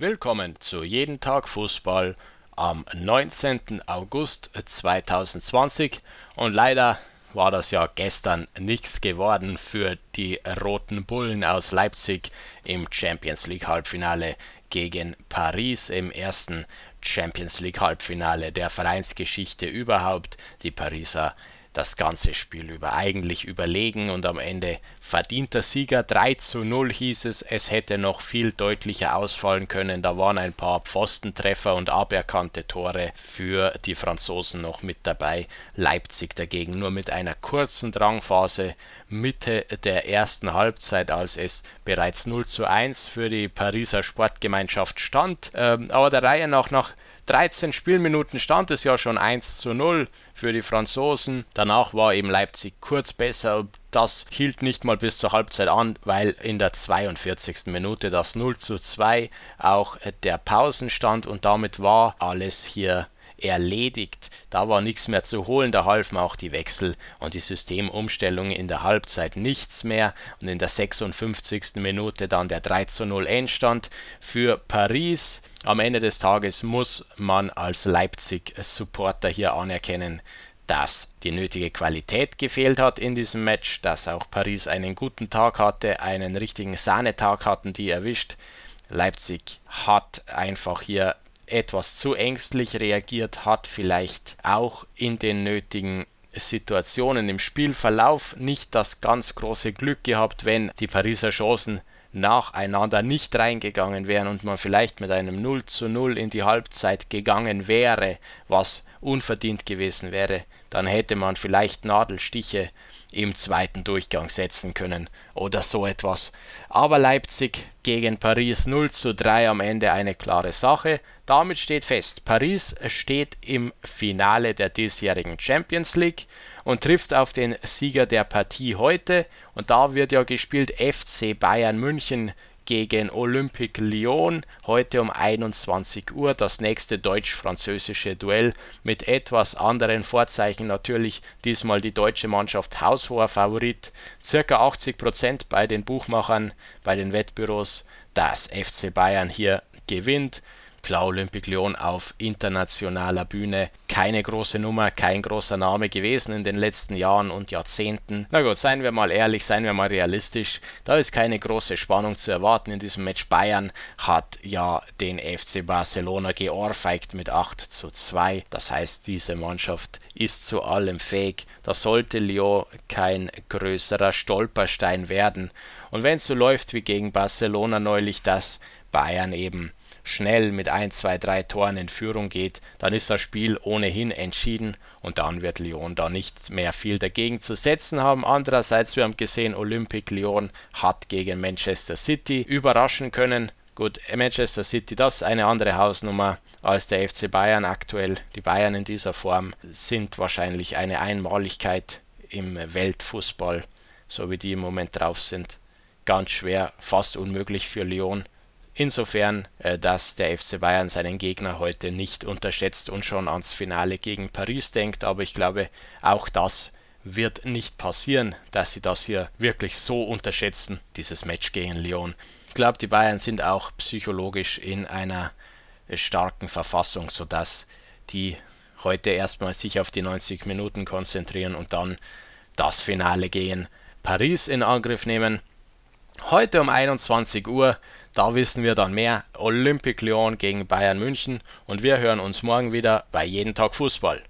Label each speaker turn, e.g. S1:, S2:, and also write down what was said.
S1: Willkommen zu Jeden Tag Fußball am 19. August 2020 und leider war das ja gestern nichts geworden für die Roten Bullen aus Leipzig im Champions League Halbfinale gegen Paris im ersten Champions League Halbfinale der Vereinsgeschichte überhaupt. Die Pariser das ganze Spiel über eigentlich überlegen und am Ende verdienter Sieger. 3 zu 0 hieß es, es hätte noch viel deutlicher ausfallen können, da waren ein paar Pfostentreffer und aberkannte Tore für die Franzosen noch mit dabei, Leipzig dagegen nur mit einer kurzen Drangphase Mitte der ersten Halbzeit, als es bereits 0 zu 1 für die Pariser Sportgemeinschaft stand, ähm, aber der Reihe nach nach 13 Spielminuten stand es ja schon 1 zu 0 für die Franzosen. Danach war eben Leipzig kurz besser. Das hielt nicht mal bis zur Halbzeit an, weil in der 42. Minute das 0 zu 2 auch der Pausenstand und damit war alles hier erledigt. Da war nichts mehr zu holen, da halfen auch die Wechsel und die Systemumstellung in der Halbzeit nichts mehr. Und in der 56. Minute dann der 3 zu 0 Endstand für Paris. Am Ende des Tages muss man als Leipzig-Supporter hier anerkennen, dass die nötige Qualität gefehlt hat in diesem Match, dass auch Paris einen guten Tag hatte, einen richtigen Sahnetag hatten die erwischt. Leipzig hat einfach hier etwas zu ängstlich reagiert hat, vielleicht auch in den nötigen Situationen im Spielverlauf nicht das ganz große Glück gehabt, wenn die Pariser Chancen nacheinander nicht reingegangen wären und man vielleicht mit einem 0 zu 0 in die Halbzeit gegangen wäre, was unverdient gewesen wäre, dann hätte man vielleicht Nadelstiche im zweiten Durchgang setzen können oder so etwas. Aber Leipzig gegen Paris 0 zu 3 am Ende eine klare Sache. Damit steht fest, Paris steht im Finale der diesjährigen Champions League und trifft auf den Sieger der Partie heute. Und da wird ja gespielt FC Bayern München gegen Olympique Lyon. Heute um 21 Uhr das nächste deutsch-französische Duell mit etwas anderen Vorzeichen. Natürlich diesmal die deutsche Mannschaft haushoher Favorit. Circa 80 Prozent bei den Buchmachern bei den Wettbüros. Dass FC Bayern hier gewinnt Klar, Olympique Lyon auf internationaler Bühne keine große Nummer, kein großer Name gewesen in den letzten Jahren und Jahrzehnten. Na gut, seien wir mal ehrlich, seien wir mal realistisch. Da ist keine große Spannung zu erwarten in diesem Match. Bayern hat ja den FC Barcelona geohrfeigt mit 8 zu 2. Das heißt, diese Mannschaft ist zu allem fähig. Da sollte Lyon kein größerer Stolperstein werden. Und wenn es so läuft wie gegen Barcelona neulich, dass Bayern eben schnell mit 1, 2, 3 Toren in Führung geht, dann ist das Spiel ohnehin entschieden und dann wird Lyon da nicht mehr viel dagegen zu setzen haben. Andererseits, wir haben gesehen, Olympique Lyon hat gegen Manchester City überraschen können. Gut, Manchester City, das ist eine andere Hausnummer als der FC Bayern aktuell. Die Bayern in dieser Form sind wahrscheinlich eine Einmaligkeit im Weltfußball, so wie die im Moment drauf sind. Ganz schwer, fast unmöglich für Lyon Insofern, äh, dass der FC Bayern seinen Gegner heute nicht unterschätzt und schon ans Finale gegen Paris denkt, aber ich glaube, auch das wird nicht passieren, dass sie das hier wirklich so unterschätzen, dieses Match gegen Lyon. Ich glaube, die Bayern sind auch psychologisch in einer äh, starken Verfassung, sodass die heute erstmal sich auf die 90 Minuten konzentrieren und dann das Finale gegen Paris in Angriff nehmen. Heute um 21 Uhr da wissen wir dann mehr. Olympique Lyon gegen Bayern München und wir hören uns morgen wieder bei Jeden Tag Fußball.